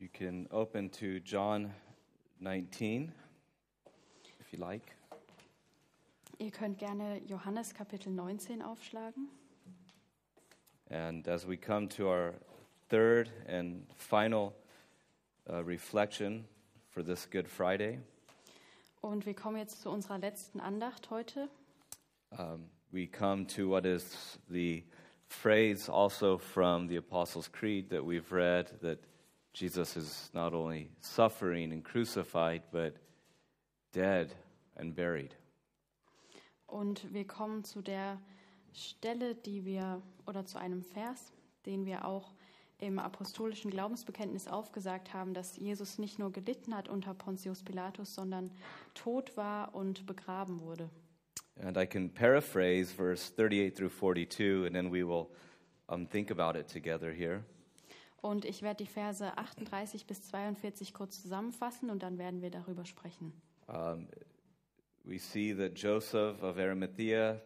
You can open to John 19 if you like. Ihr könnt gerne Johannes Kapitel 19 aufschlagen. And as we come to our third and final uh, reflection for this Good Friday, Und wir kommen jetzt zu unserer letzten Andacht heute. um, we come to what is the phrase also from the Apostles' Creed that we've read that Jesus is not only suffering and crucified, but dead and buried. Und wir kommen zu der Stelle, die wir, oder zu einem Vers, den wir auch im apostolischen Glaubensbekenntnis aufgesagt haben, dass Jesus nicht nur gelitten hat unter Pontius Pilatus, sondern tot war und begraben wurde. And I can paraphrase verse 38 through 42, and then we will um, think about it together here. Und ich werde die Verse 38 bis 42 kurz zusammenfassen und dann werden wir darüber sprechen. Um, we see that Joseph of Arimathea,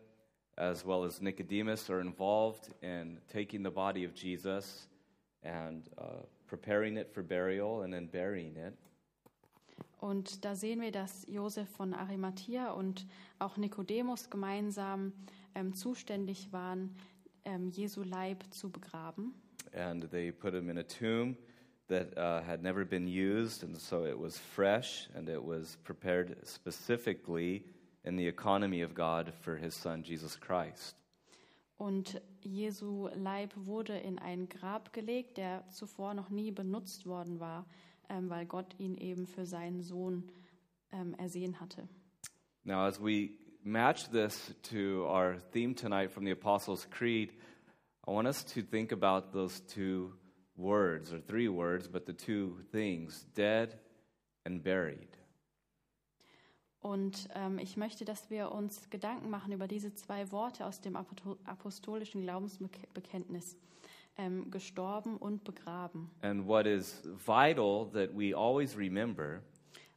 as well as Nicodemus, are involved in taking the body of Jesus and uh, preparing it for burial and then burying it. Und da sehen wir, dass Josef von Arimathea und auch Nikodemus gemeinsam ähm, zuständig waren, ähm, Jesu Leib zu begraben. And they put him in a tomb that uh, had never been used, and so it was fresh and it was prepared specifically in the economy of God for his son Jesus Christ. Und Jesu Leib wurde in ein Grab gelegt, der zuvor noch nie benutzt worden war, ähm, weil Gott ihn eben für seinen Sohn ähm, ersehen hatte. Now, as we match this to our theme tonight from the Apostles' Creed, I want us to think about those two words, or three words, but the two things dead and buried. Und ähm, ich möchte, dass wir uns Gedanken machen über diese zwei Worte aus dem aposto- apostolischen Glaubensbekenntnis. Ähm, gestorben und begraben. And what is vital that we always remember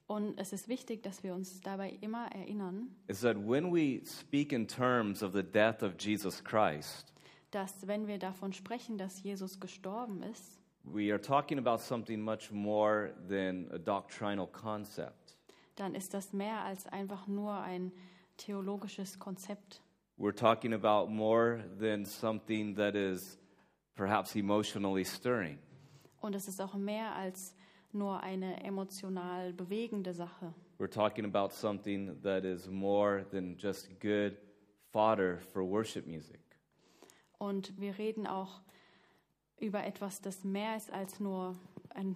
Und es ist wichtig, dass wir uns dabei immer erinnern, is that when we speak in terms of the death of Jesus Christ, dass wenn wir davon sprechen, dass Jesus gestorben ist, we are talking about something much more than a doctrinal concept. dann ist das mehr als einfach nur ein theologisches Konzept. We're talking about more than something that is perhaps emotionally stirring. Und es ist auch mehr als nur eine emotional bewegende Sache. We're talking about something that is more than just good fodder for worship music. Und wir reden auch über etwas, das mehr ist als nur ein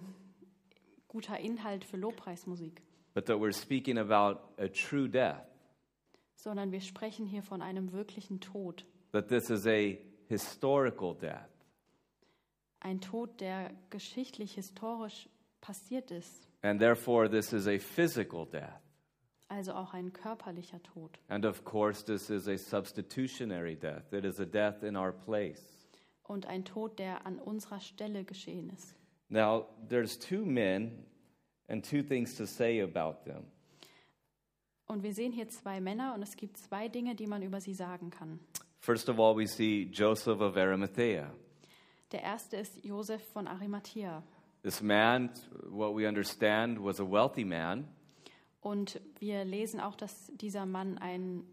guter Inhalt für Lobpreismusik, But that we're speaking about a true death, sondern wir sprechen hier von einem wirklichen Tod. that this is a historical death. Ein Tod, der geschichtlich, historisch passiert ist. And therefore, this is a physical death. Also auch ein körperlicher Tod. And of course, this is a substitutionary death. It is a death in our place. Und ein Tod, der an unserer Stelle geschehen ist. Now, there's two men and two things to say about them. Und wir sehen hier zwei Männer und es gibt zwei Dinge, die man über sie sagen kann. First of all, we see Joseph of Arimathea. Der erste ist Josef von Arimathea. This man, what we understand, was a wealthy man. Und wir lesen auch, dass dieser Mann ein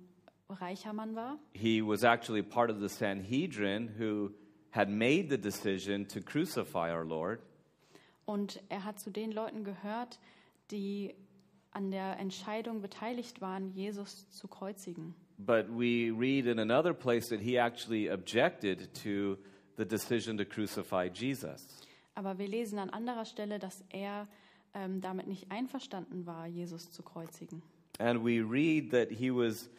reicher Mann war. He was actually part of the Sanhedrin who had made the decision to crucify our Lord. Und er hat zu den Leuten gehört, die an der Entscheidung beteiligt waren, Jesus zu kreuzigen. But we read in another place that he actually objected to the decision to crucify Jesus. Aber wir lesen an anderer Stelle, dass er ähm, damit nicht einverstanden war, Jesus zu kreuzigen. And we read that he was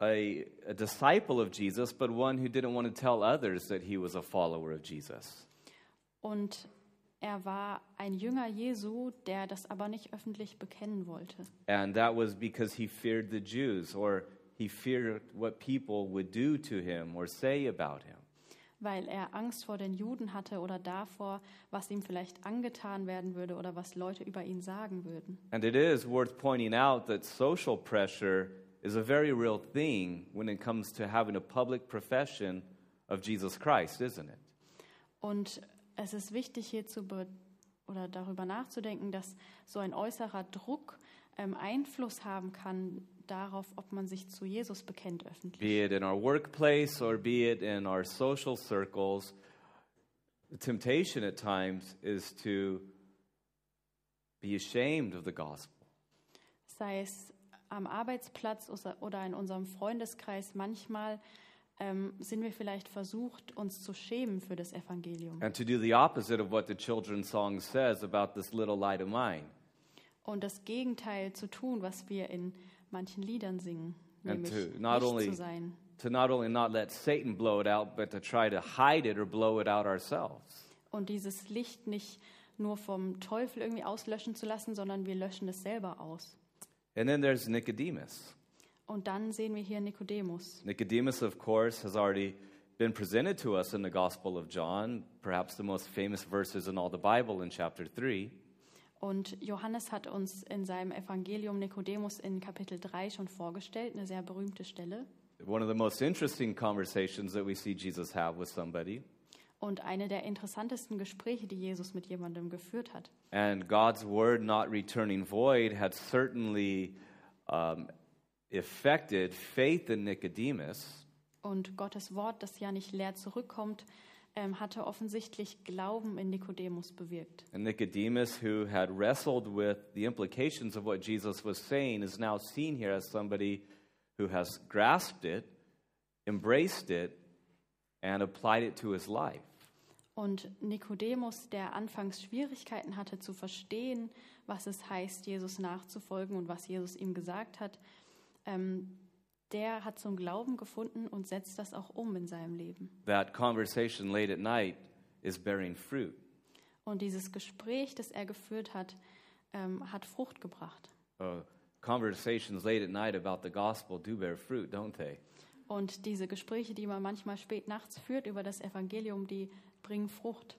a, a disciple of Jesus, but one who didn't want to tell others that he was a follower of Jesus. Und er war ein Jünger Jesu, der das aber nicht öffentlich bekennen wollte. And that was because he feared the Jews, or he feared what people would do to him or say about him. Weil er Angst vor den Juden hatte oder davor, was ihm vielleicht angetan werden würde oder was Leute über ihn sagen würden. And it is worth pointing out that social pressure is a very real thing when it comes to having a public profession of Jesus Christ, isn't it? Und es ist wichtig hier zu oder darüber nachzudenken, dass so ein äußerer Druck ähm, Einfluss haben kann darauf, ob man sich zu Jesus bekennt öffentlich. Be it in our workplace or be it in our social circles, the temptation at times is to be ashamed of the gospel. Sei es am Arbeitsplatz oder- in unserem Freundeskreis, manchmal ähm, sind wir vielleicht versucht, uns zu schämen für das Evangelium and to do the opposite of what the children's song says about this little light of mine. und das Gegenteil zu tun, was wir in manchen Liedern singen, nämlich to not nicht only- zu sein. To not only not let Satan blow it out, but to try to hide it or blow it out ourselves. Und dieses Licht nicht nur vom Teufel irgendwie auslöschen zu lassen, sondern wir löschen es selber aus. And then there's Nicodemus. Und dann sehen wir hier Nikodemus. Nicodemus, of course, has already been presented to us in the Gospel of John, perhaps the most famous verses in all the Bible in chapter 3. Und Johannes hat uns in seinem Evangelium Nikodemus in Kapitel 3 schon vorgestellt, eine sehr berühmte Stelle. One of the most interesting conversations that we see Jesus have with somebody. Und eine der interessantesten Gespräche, die Jesus mit jemandem geführt hat. And God's word not returning void had certainly um, affected faith in Nicodemus. Und Gottes Wort, das ja nicht leer zurückkommt, ähm, hatte offensichtlich Glauben in Nikodemus bewirkt. And Nicodemus, who had wrestled with the implications of what Jesus was saying, is now seen here as somebody who has grasped it, embraced it, and applied it to his life. Und Nikodemus, der anfangs Schwierigkeiten hatte zu verstehen, was es heißt, Jesus nachzufolgen und was Jesus ihm gesagt hat, ähm, der hat zum Glauben gefunden und setzt das auch um in seinem Leben. That conversation late at night is bearing fruit. Und dieses Gespräch, das er geführt hat, ähm, hat Frucht gebracht. Uh, conversations late at night about the gospel do bear fruit, don't they? Und diese Gespräche, die man manchmal spät nachts führt über das Evangelium, die bringen Frucht.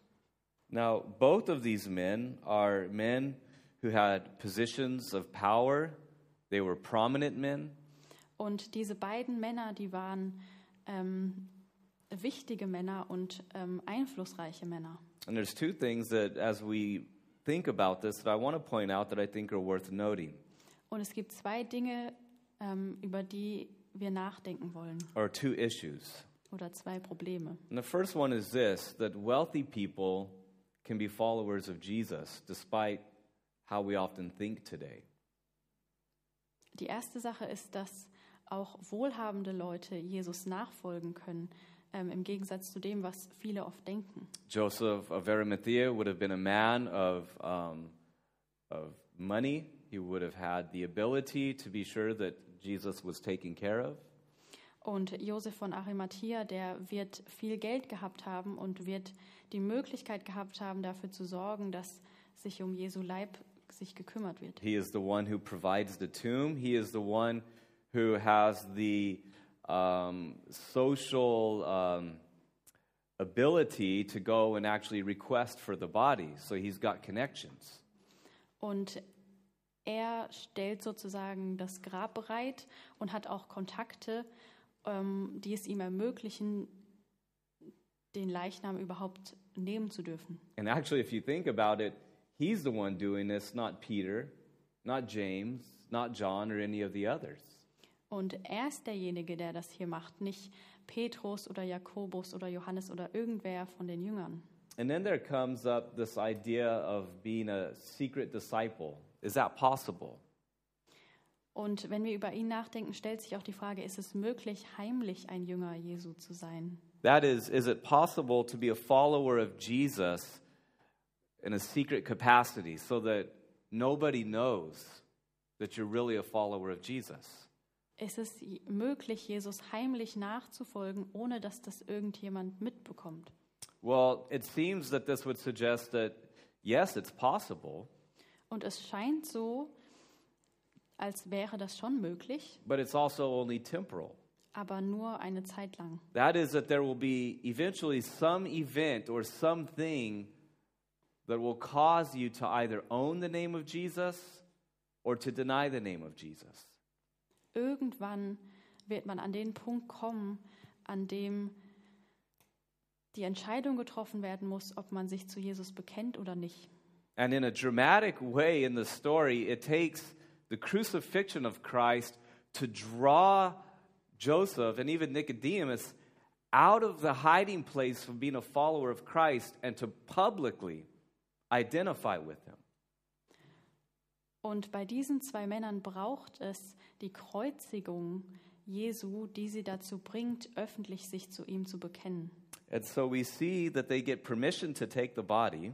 Now, both of these men are men who had positions of power. They were prominent men. Und diese beiden Männer, die waren ähm, wichtige Männer und ähm, einflussreiche Männer. And there's two things that, as we think about this, that I want to point out that I think are worth noting, Und es gibt zwei Dinge, ähm, über die wir nachdenken wollen, or two issues. oder zwei Probleme. And the first one is this that wealthy people can be followers of Jesus, despite how we often think today. Die erste Sache ist, dass auch wohlhabende Leute Jesus nachfolgen können, ähm, im Gegensatz zu dem, was viele oft denken. Joseph of Arimathea would have been a man of, um, of money. He would have had the ability to be sure that Jesus was taken care of. Und Josef von Arimathea, der wird viel Geld gehabt haben und wird die Möglichkeit gehabt haben, dafür zu sorgen, dass sich um Jesu Leib sich gekümmert wird. He is the one who provides the tomb. He is the one who has the um, social um, ability to go and actually request for the body. So he's got connections. Und er stellt sozusagen das Grab bereit und hat auch Kontakte, ähm, die es ihm ermöglichen, den Leichnam überhaupt nehmen zu dürfen. And actually, if you think about it, he's the one doing this, not Peter, not James, not John, or any of the others. Und er ist derjenige, der das hier macht, nicht Petrus oder Jakobus oder Johannes oder irgendwer von den Jüngern. And then there comes up this idea of being a secret disciple. Is that possible? Und wenn wir über ihn nachdenken, stellt sich auch die Frage, ist es möglich, heimlich ein Jünger Jesu zu sein? That is, is it possible to be a follower of Jesus in a secret capacity so that nobody knows that you're really a follower of Jesus? Ist es möglich, Jesus heimlich nachzufolgen, ohne dass das irgendjemand mitbekommt? Well, it seems that this would suggest that yes, it's possible, Und es scheint so, als wäre das schon möglich, but it's also only temporal. aber nur eine Zeit lang. That is, that there will be eventually some event or something that will cause you to either own the name of Jesus or to deny the name of Jesus. Irgendwann wird man an den Punkt kommen, an dem die Entscheidung getroffen werden muss, ob man sich zu Jesus bekennt oder nicht. And in a dramatic way in the story, it takes the crucifixion of Christ to draw Joseph and even Nicodemus out of the hiding place from being a follower of Christ and to publicly identify with him. Und bei diesen zwei Männern braucht es die Kreuzigung Jesu, die sie dazu bringt, öffentlich sich zu ihm zu bekennen. And so we see that they get permission to take the body.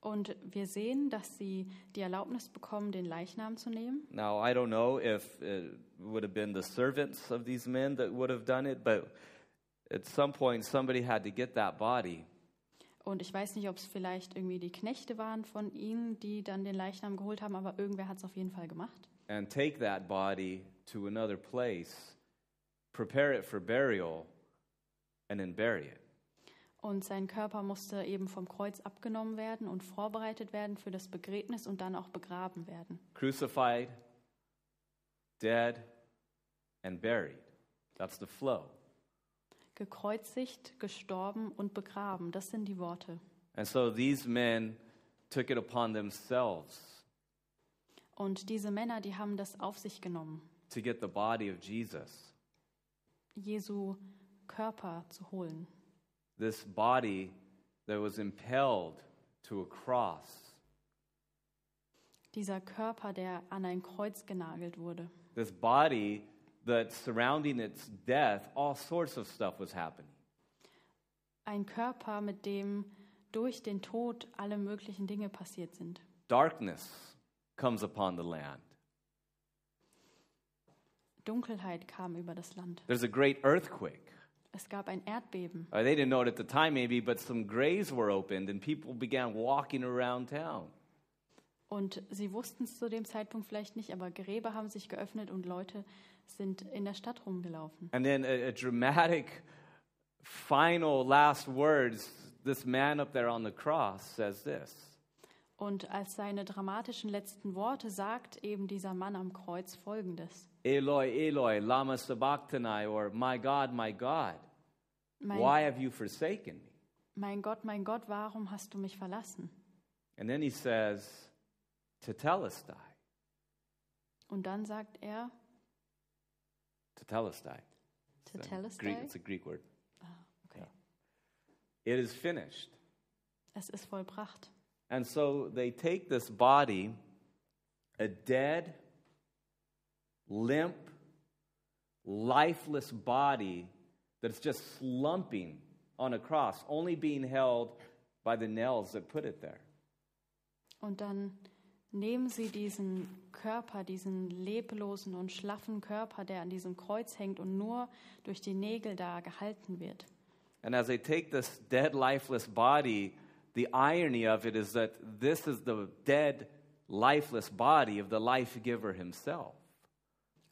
Und wir sehen, dass sie die Erlaubnis bekommen, den Leichnam zu nehmen. Now, I don't know if it would have been the servants of these men that would have done it, but at some point somebody had to get that body. Und ich weiß nicht, ob es vielleicht irgendwie die Knechte waren von ihnen, die dann den Leichnam geholt haben, aber irgendwer hat es auf jeden Fall gemacht. and take that body to another place, prepare it for burial, and then bury it. Und sein Körper musste eben vom Kreuz abgenommen werden und vorbereitet werden für das Begräbnis und dann auch begraben werden. Crucified, dead, and buried. That's the flow. Gekreuzigt, gestorben und begraben, das sind die Worte. And so these men took it upon themselves Und diese Männer, die haben das auf sich genommen, to get the body of Jesus, Jesu Körper zu holen. this body that was impelled to a cross, Dieser Körper, der an ein Kreuz genagelt wurde. this body that surrounding its death, all sorts of stuff was happening. Ein Körper, mit dem durch den Tod alle möglichen Dinge passiert sind. Darkness comes upon the land. Dunkelheit kam über das Land. There's a great earthquake. Es gab ein Erdbeben. Uh, they didn't know it at the time, maybe, but some graves were opened and people began walking around town. Und sie wussten es zu dem Zeitpunkt vielleicht nicht, aber Gräber haben sich geöffnet und Leute sind in der Stadt rumgelaufen. And then a, a dramatic final last words this man up there on the cross says this Und als seine dramatischen letzten Worte sagt eben dieser Mann am Kreuz folgendes. Eloi, Eloi, Lama Sabachthani, or My God, my God, Mein, why have you forsaken me? mein Gott, mein Gott, warum hast du mich verlassen? And then he says, Tetelestai, Und dann sagt er, Tetelestai. It's a Tetelestai? Greek, it's a Greek word. Ah, okay, It is finished. es ist vollbracht. And so they take this body, a dead, limp, lifeless body that's just slumping on a cross, only being held by the nails that put it there. Und dann nehmen sie diesen Körper, diesen leblosen und schlaffen Körper, der an diesem Kreuz hängt und nur durch die Nägel da gehalten wird. And as they take this dead, lifeless body, the irony of it is that this is the dead, lifeless body of the life giver himself.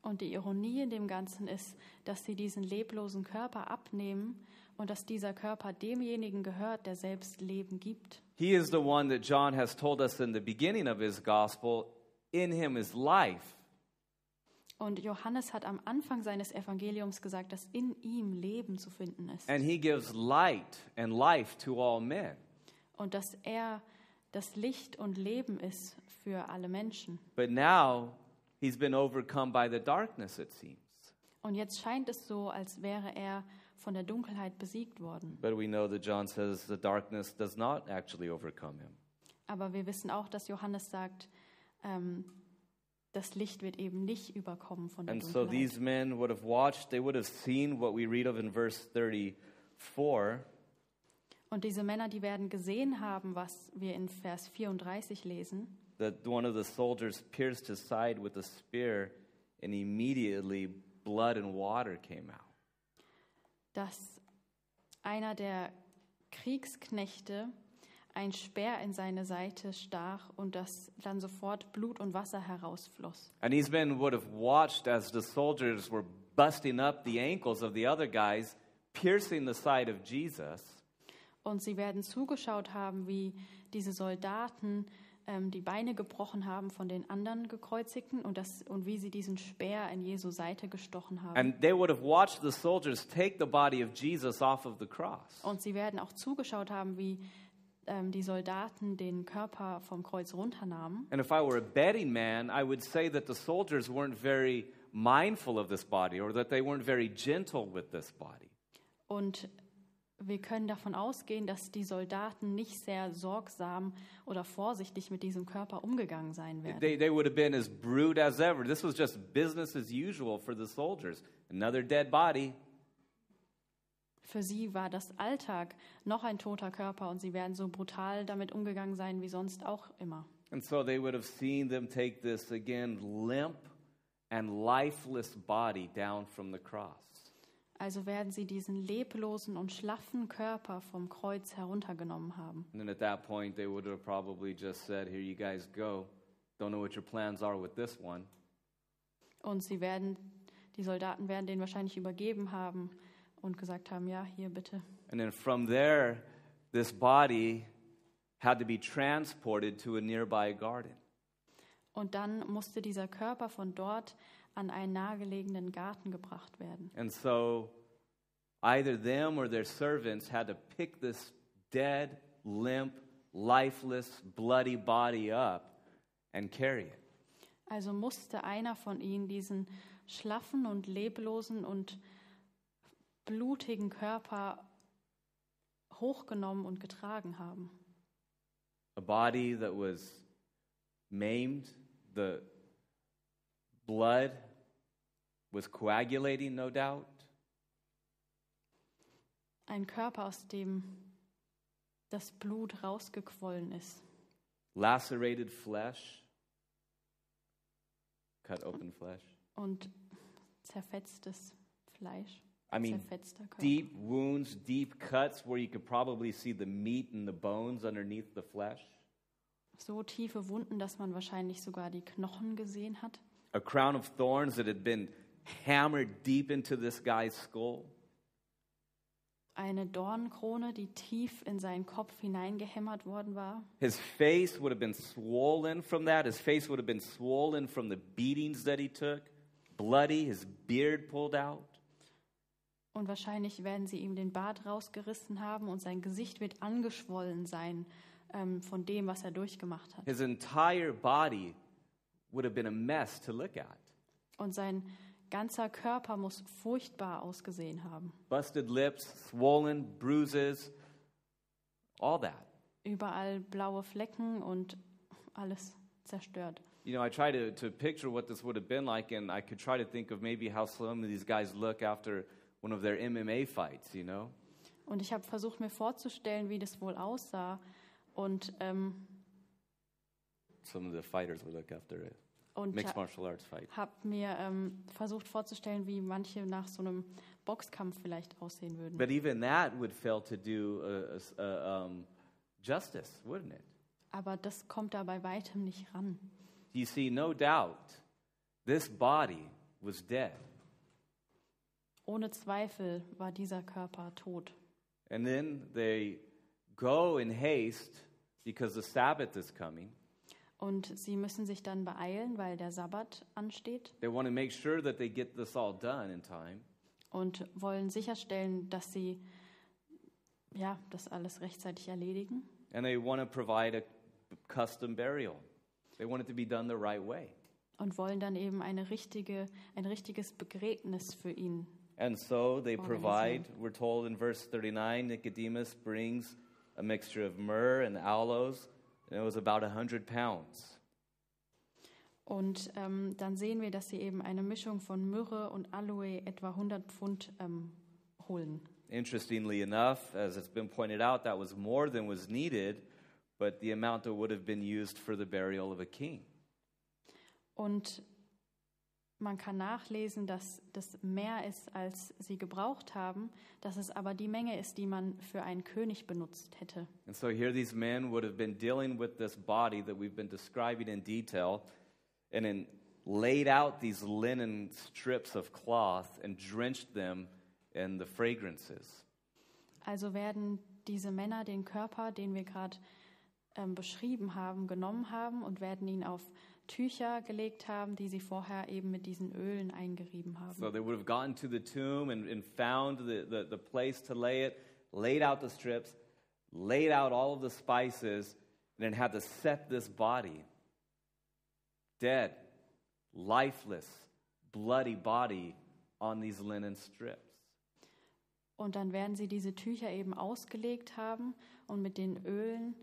Und die Ironie in dem Ganzen ist, dass sie diesen leblosen Körper abnehmen und dass dieser Körper demjenigen gehört, der selbst Leben gibt. He is the one that John has told us in the beginning of his gospel in him is life. Und Johannes hat am Anfang seines Evangeliums gesagt, dass in ihm Leben zu finden ist. And he gives light and life to all men. Und dass er das Licht und Leben ist für alle Menschen. But now he's been overcome by the darkness, it seems. Und jetzt scheint es so, als wäre er von der Dunkelheit besiegt worden. But we know that John says the darkness does not actually overcome him. Aber wir wissen auch, dass Johannes sagt, ähm, das Licht wird eben nicht überkommen von der And so Dunkelheit. these men would have watched, they would have seen what we read of in verse 34. Und diese Männer, die werden gesehen haben, was wir in Vers 34 lesen, That one of the soldiers pierced his side with a spear, and immediately blood and water came out. Dass einer der Kriegsknechte ein Speer in seine Seite stach und dass dann sofort Blut und Wasser herausfloss. And these men would have watched as the soldiers were busting up the ankles of the other guys, piercing the side of Jesus. Und sie werden zugeschaut haben, wie diese Soldaten ähm, die Beine gebrochen haben von den anderen Gekreuzigten und, das, und wie sie diesen Speer in Jesu Seite gestochen haben. And they would have watched the soldiers take the body of Jesus off of the cross. und sie werden auch zugeschaut haben, wie ähm, die Soldaten den Körper vom Kreuz runternahmen. And if I were a betting man, I would say that the soldiers weren't very mindful of this body or that they weren't very gentle with this body. Und wir können davon ausgehen, dass die Soldaten nicht sehr sorgsam oder vorsichtig mit diesem Körper umgegangen sein werden. They, they would have been as brute as ever. This was just business as usual for the soldiers. Another dead body. Für sie war das Alltag noch ein toter Körper und sie werden so brutal damit umgegangen sein wie sonst auch immer. And so they would have seen them take this again limp and lifeless body down from the cross. Also werden sie diesen leblosen und schlaffen Körper vom Kreuz heruntergenommen haben. And then at that point, they would have probably just said, Here you guys go. Don't know what your plans are with this one. Und sie werden, die Soldaten werden den wahrscheinlich übergeben haben und gesagt haben, ja, hier bitte. And then from there, this body had to be transported to a nearby garden. Und dann musste dieser Körper von dort an einen nahegelegenen Garten gebracht werden. And so either them or their servants had to pick this dead, limp, lifeless, bloody body up and carry it. Also musste einer von ihnen diesen schlaffen und leblosen und blutigen Körper hochgenommen und getragen haben. A body that was maimed, the blood was coagulating, no doubt. Ein Körper, aus dem das Blut rausgequollen ist. lacerated flesh, cut open flesh. Und zerfetztes Fleisch. I mean, deep wounds, deep cuts where you could probably see the meat and the bones underneath the flesh. So tiefe Wunden, dass man wahrscheinlich sogar die Knochen gesehen hat. A crown of thorns that had been hammered deep into this guy's skull. Eine Dornenkrone, die tief in seinen Kopf hineingehämmert worden war. His face would have been swollen from that. His face would have been swollen from the beatings that he took. Bloody, his beard pulled out. Und wahrscheinlich werden sie ihm den Bart rausgerissen haben und sein Gesicht wird angeschwollen sein ähm, von dem, was er durchgemacht hat. His entire body would have been a mess to look at. Und sein ganzer Körper muss furchtbar ausgesehen haben. busted lips, swollen, bruises, all that. Überall blaue Flecken und alles zerstört. You know, I try to, to picture what this would have been like, and I could try to think of maybe how some of these guys look after one of their MMA fights, you know? Und ich habe versucht mir vorzustellen, wie das wohl aussah. Und, ähm, Some of the fighters would look after a und habe mir ähm, versucht vorzustellen, wie manche nach so einem Boxkampf vielleicht aussehen würden. But even that would fail to do uh, uh, um, justice, wouldn't it? Aber das kommt da bei weitem nicht ran. You see, no doubt, this body was dead. Ohne Zweifel war dieser Körper tot. And then they go in haste because the Sabbath is coming. Und sie müssen sich dann beeilen, weil der Sabbat ansteht They want to make sure that they get this all done in time. und wollen sicherstellen, dass sie ja, das alles rechtzeitig erledigen. And they want to provide a custom burial. They want it to be done the right way. Und wollen dann eben eine richtige, ein richtiges Begräbnis für ihn. And so they provide, we're told in verse 39, Nicodemus brings a mixture of myrrh and aloes, and it was about 100 pounds. Und ähm, dann sehen wir, dass sie eben eine Mischung von Myrrhe und Aloe etwa 100 Pfund ähm, holen. Interestingly enough, as it's been pointed out, that was more than was needed, but the amount that would have been used for the burial of a king. Und man kann nachlesen, dass das mehr ist, als sie gebraucht haben, dass es aber die Menge ist, die man für einen König benutzt hätte. And so here these men would have been dealing with this body that we've been describing in detail and then laid out these linen strips of cloth and drenched them in the fragrances. Also werden diese Männer den Körper, den wir gerade beschrieben haben, genommen haben und werden ihn auf Tücher gelegt haben, die sie vorher eben mit diesen Ölen eingerieben haben. So they would have gone to the tomb and, and found the, the, the place to lay it, laid out the strips, laid out all of the spices, and then had to set this body, dead, lifeless, bloody body, on these linen strips. Und dann werden sie diese Tücher eben ausgelegt haben und mit den Ölen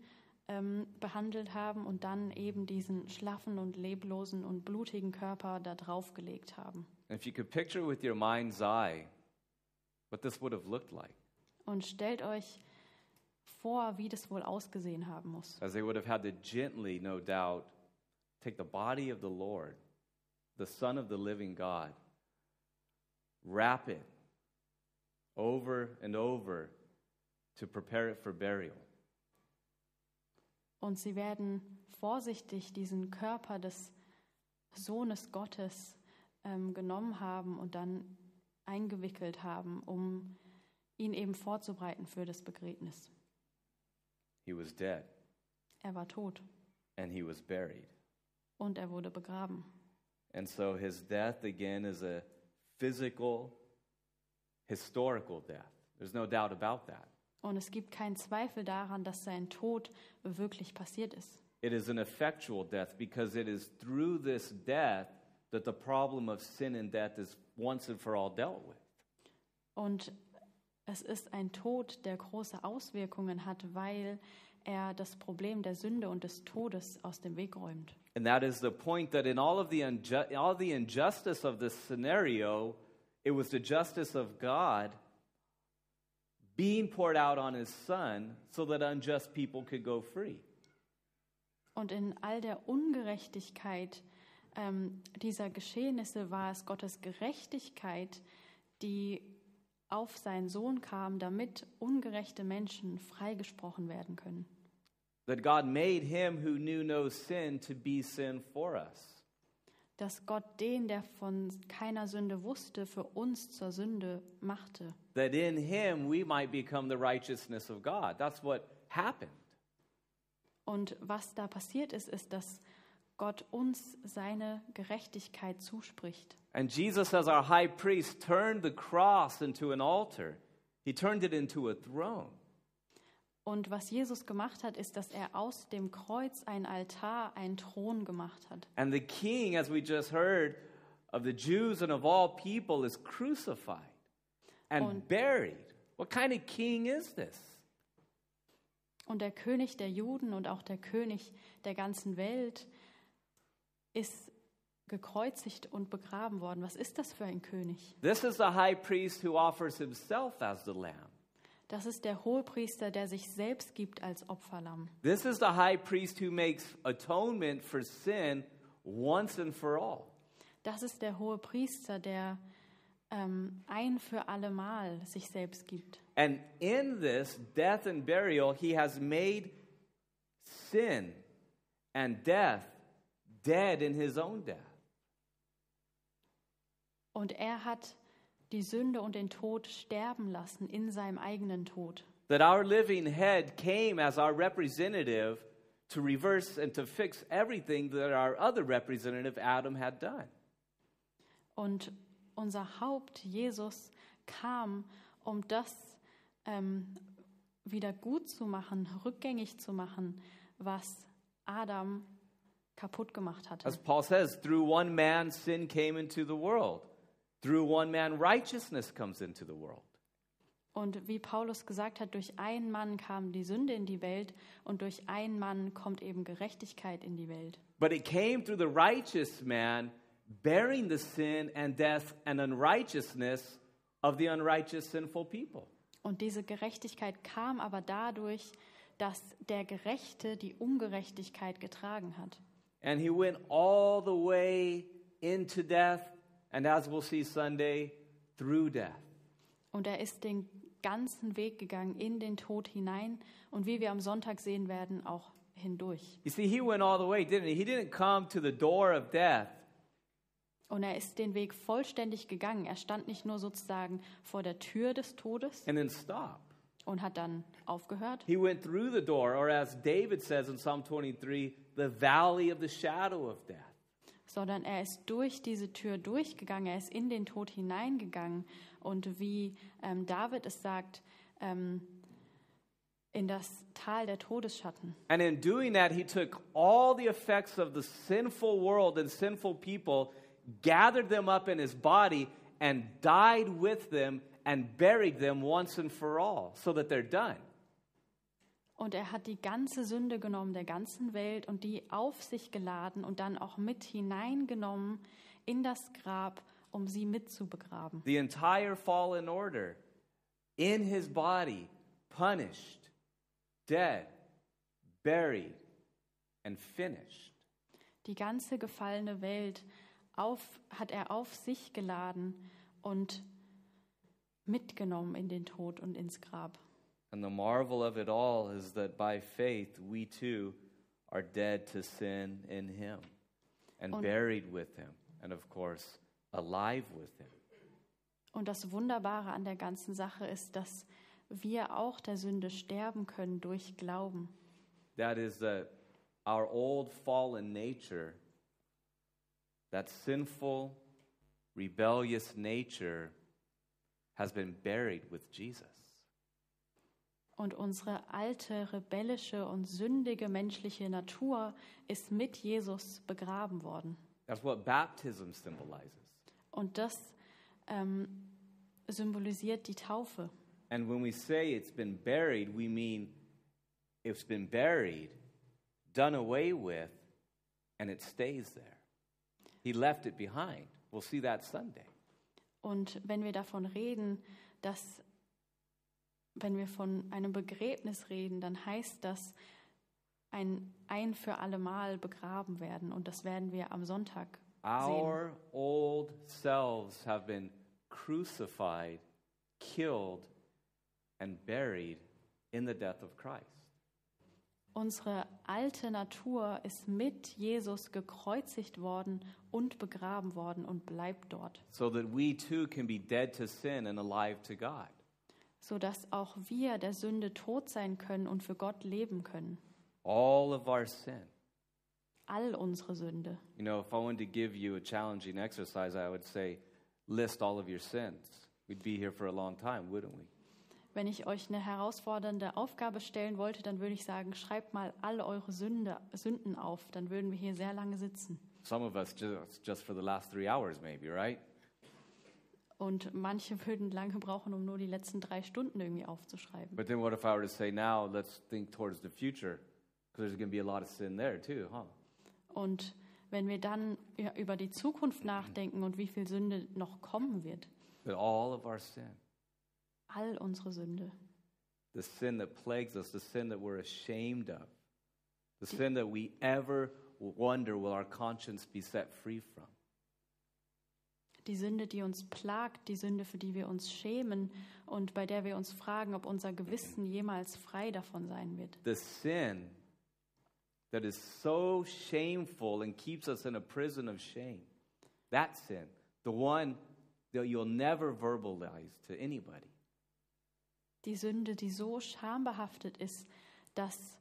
ähm, behandelt haben und dann eben diesen schlaffen und leblosen und blutigen Körper da draufgelegt haben. If you could picture with your mind's eye what this would have looked like, Und stellt euch vor, wie das wohl ausgesehen haben muss. as they would have had to gently, no doubt, take the body of the Lord, the Son of the living God, wrap it over and over to prepare it for burial. Und sie werden vorsichtig diesen Körper des Sohnes Gottes ähm, genommen haben und dann eingewickelt haben, um ihn eben vorzubereiten für das Begräbnis. He was dead Er war tot and he was buried. und er wurde begraben. And so his death again is a physical, historical death. There's no doubt about that. Und es gibt keinen Zweifel daran, dass sein Tod wirklich passiert ist. It is an effectual death because it is through this death that the problem of sin and death is once and for all dealt with. Und es ist ein Tod, der große Auswirkungen hat, weil er das Problem der Sünde und des Todes aus dem Weg räumt. And that is the point that in all of the, all the injustice of this scenario, it was the justice of God being poured out on his son so that unjust people could go free. Und in all der Ungerechtigkeit ähm, dieser Geschehnisse war es Gottes Gerechtigkeit, die auf seinen Sohn kam, damit ungerechte Menschen freigesprochen werden können. That God made him who knew no sin to be sin for us. Dass Gott den, der von keiner Sünde wusste, für uns zur Sünde machte. That in him we might become the righteousness of God. That's what happened. Und was da passiert ist, ist, dass Gott uns seine Gerechtigkeit zuspricht. And Jesus, as our high priest, turned the cross into an altar, he turned it into a throne. Und was Jesus gemacht hat, ist, dass er aus dem Kreuz ein Altar, einen Thron gemacht hat. And the king, as we just heard, of the Jews and of all people is crucified and Und- buried. What kind of king is this? Und der König der Juden und auch der König der ganzen Welt ist gekreuzigt und begraben worden. Was ist das für ein König? This is the high priest who offers himself as the lamb. Das ist der Hohepriester, der sich selbst gibt als Opferlamm. This is the high priest who makes atonement for sin once and for all. Das ist der Hohepriester, der ähm, ein für allemal sich selbst gibt. And in this death and burial, he has made sin and death dead in his own death. Und er hat die Sünde und den Tod sterben lassen in seinem eigenen Tod. That our living head came as our representative to reverse and to fix everything that our other representative, Adam, had done. Und unser Haupt, Jesus, kam, um das ähm, wieder gut zu machen, rückgängig zu machen, was Adam kaputt gemacht hatte. As Paul says, through one man sin came into the world. Through one man righteousness comes into the world. Und wie Paulus gesagt hat, durch einen Mann kam die Sünde in die Welt und durch einen Mann kommt eben Gerechtigkeit in die Welt. But it came through the righteous man bearing the sin and death and unrighteousness of the unrighteous sinful people. Und diese Gerechtigkeit kam aber dadurch, dass der Gerechte die Ungerechtigkeit getragen hat. And he went all the way into death, and as we'll see Sunday, through death. Und er ist den ganzen Weg gegangen in den Tod hinein und wie wir am Sonntag sehen werden, auch hindurch. You see, he went all the way, didn't he? He didn't come to the door of death Und er ist den Weg vollständig gegangen. Er stand nicht nur sozusagen vor der Tür des Todes and then stop. und hat dann aufgehört, He went through the door, or as David says in Psalm 23, the valley of the shadow of death. sondern er ist durch diese Tür durchgegangen, er ist in den Tod hineingegangen. Und wie ähm, David es sagt, ähm, in das Tal der Todesschatten. And in doing that, he took all the effects of the sinful world and sinful people, gathered them up in his body, and died with them and buried them once and for all, so that they're done. Und er hat die ganze Sünde genommen der ganzen Welt und die auf sich geladen und dann auch mit hineingenommen in das Grab, um sie mitzubegraben. The entire fallen order in his body, punished, dead, buried, and finished. Die ganze gefallene Welt auf, hat er auf sich geladen und mitgenommen in den Tod und ins Grab. And the marvel of it all is that by faith we too are dead to sin in him and Und- buried with him, and of course, alive with him. Und das Wunderbare an der ganzen Sache ist, dass wir auch der Sünde sterben können durch Glauben. That is that our old fallen nature, that sinful, rebellious nature, has been buried with Jesus. Und unsere alte, rebellische und sündige menschliche Natur ist mit Jesus begraben worden. That's what baptism symbolizes. Und das ähm, symbolisiert die Taufe. And when we say it's been buried, we mean it's been buried, done away with, and it stays there. He left it behind. We'll see that Sunday. Und wenn wir davon reden, dass, wenn wir von einem Begräbnis reden, dann heißt das ein ein für allemal begraben werden. Und das werden wir am Sonntag sehen. Our old selves have been crucified, killed, and buried in the death of Christ. Unsere alte Natur ist mit Jesus gekreuzigt worden und begraben worden und bleibt dort, So that we too can be dead to sin and alive to God. sodass auch wir der Sünde tot sein können und für Gott leben können. All of our sin. All unsere Sünde. You know, if I wanted to give you a challenging exercise, I would say, list all of your sins. We'd be here for a long time, wouldn't we? Wenn ich euch eine herausfordernde Aufgabe stellen wollte, dann würde ich sagen, schreibt mal alle eure Sünde, Sünden auf. Dann würden wir hier sehr lange sitzen. Some of us just, just for the last three hours, maybe, right? Und manche würden lange brauchen, um nur die letzten drei Stunden irgendwie aufzuschreiben. But then what if I were to say, now let's think towards the future? Because there's going to be a lot of sin there too, huh? Und wenn wir dann über die Zukunft nachdenken und wie viel Sünde noch kommen wird, But all of our sin, all unsere Sünde, the sin that plagues us, the sin that we're ashamed of, the sin that we ever wonder will our conscience be set free from. die Sünde, die uns plagt, die Sünde, für die wir uns schämen und bei der wir uns fragen, ob unser Gewissen jemals frei davon sein wird. The sin that is so shameful and keeps us in a prison of shame. That sin, the one that you'll never verbalize to anybody. Die Sünde, die so schambehaftet ist, dass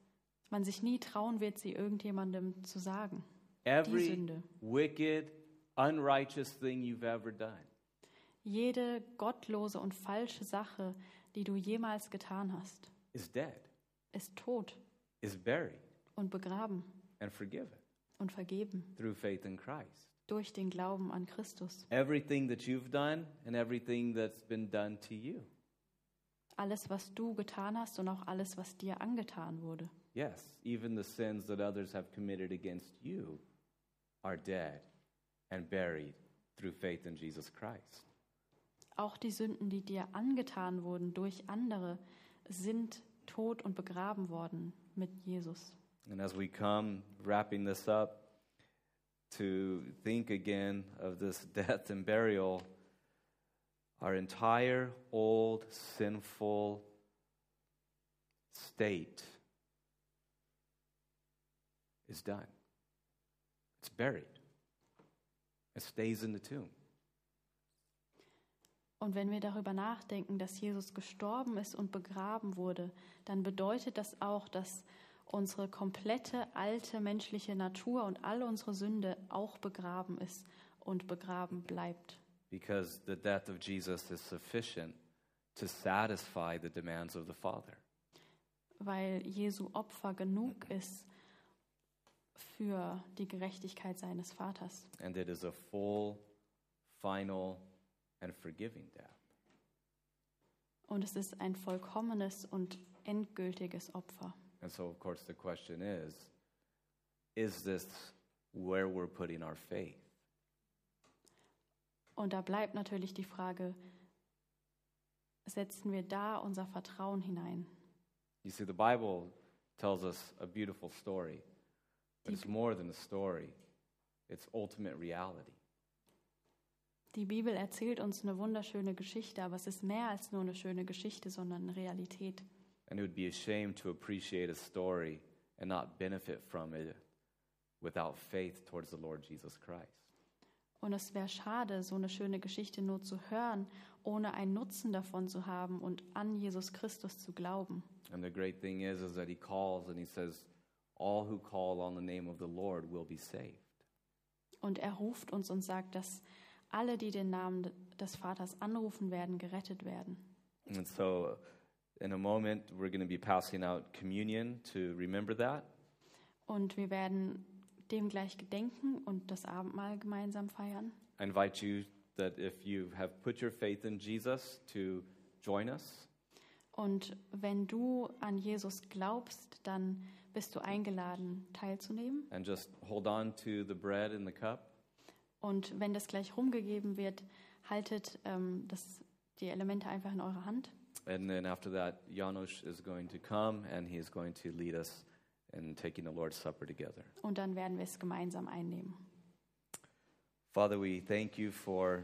man sich nie trauen wird, sie irgendjemandem zu sagen. Every Sünde. wicked, unrighteous thing you've ever done. Jede gottlose und falsche Sache, die du jemals getan hast, is dead, ist tot is buried, und begraben and forgiven und vergeben through faith in Christ. durch den Glauben an Christus. Everything that you've done and everything that's been done to you. Alles, was du getan hast und auch alles, was dir angetan wurde. Yes, even the sins that others have committed against you are dead and buried through faith in Jesus Christ. Auch die Sünden, die dir angetan wurden durch andere, sind tot und begraben worden mit Jesus. And as we come wrapping this up to think again of this death and burial, our entire old sinful state is done. It's buried. It stays in the tomb. Und wenn wir darüber nachdenken, dass Jesus gestorben ist und begraben wurde, dann bedeutet das auch, dass unsere komplette alte menschliche Natur und all unsere Sünde auch begraben ist und begraben bleibt. Because the death of Jesus is sufficient to satisfy the demands of the Father. weil Jesu Opfer genug ist für die Gerechtigkeit seines Vaters. And it is a full, final, and forgiving death. Und es ist ein vollkommenes und endgültiges Opfer. And so, of course, the question is is this where we're putting our faith? Und da bleibt natürlich die Frage, setzen wir da unser Vertrauen hinein? You see, the Bible tells us a beautiful story, but it's more than a story, it's ultimate reality. Die Bibel erzählt uns eine wunderschöne Geschichte, aber es ist mehr als nur eine schöne Geschichte, sondern eine Realität. And it would be a shame to appreciate a story and not benefit from it without faith towards the Lord Jesus Christ. Und es wäre schade, so eine schöne Geschichte nur zu hören, ohne einen Nutzen davon zu haben und an Jesus Christus zu glauben. And the great thing is, is that he calls and he says, All who call on the name of the Lord will be saved. Und er ruft uns und sagt, dass alle, die den Namen des Vaters anrufen werden, gerettet werden. And so, in a moment, we're going to be passing out communion to remember that. Und wir werden dem gleich gedenken und das Abendmahl gemeinsam feiern. I invite you that if you have put your faith in Jesus, to join us. Und wenn du an Jesus glaubst, dann bist du eingeladen, teilzunehmen. And just hold on to the bread and the cup. Und wenn das gleich rumgegeben wird, haltet ähm, das, die Elemente einfach in eurer Hand. And then after that, Janos is going to come and he is going to lead us in taking the Lord's Supper together. Und dann werden wir es gemeinsam einnehmen. Father, we thank you for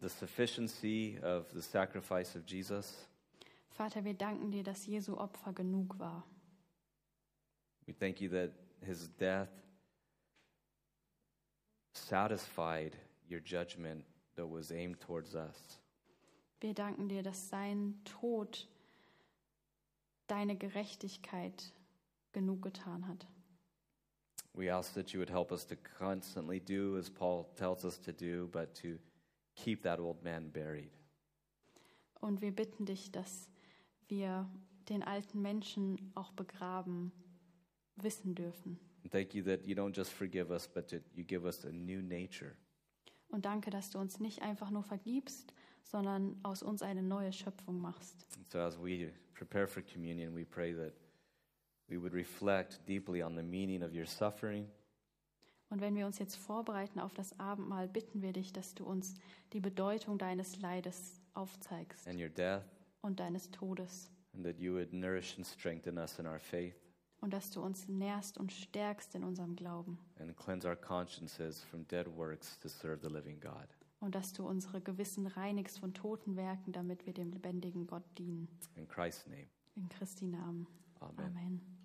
the sufficiency of the sacrifice of Jesus. Vater, wir danken dir, dass Jesu Opfer genug war. We thank you that his death satisfied your judgment that was aimed towards us. Wir danken dir, dass sein Tod deine Gerechtigkeit genug getan hat. We ask that you would help us to constantly do as Paul tells us to do, but to keep that old man buried. Und wir bitten dich, dass wir den alten Menschen auch begraben wissen dürfen. And thank you that you don't just forgive us, but that you give us a new nature. Und danke, dass du uns nicht einfach nur vergibst, sondern aus uns eine neue Schöpfung machst. And so as we prepare for communion, we pray that we would reflect deeply on the meaning of your suffering Und wenn wir uns jetzt vorbereiten auf das Abendmahl, bitten wir dich, dass du uns die Bedeutung deines Leides aufzeigst and your death, und deines Todes. and that you would nourish and strengthen us in our faith Und dass du uns nährst und stärkst in unserem Glauben. and cleanse our consciences from dead works to serve the living God. Und dass du unsere Gewissen reinigst von toten Werken, damit wir dem lebendigen Gott dienen. In Christ's name, In Christi Namen. amen. Amen.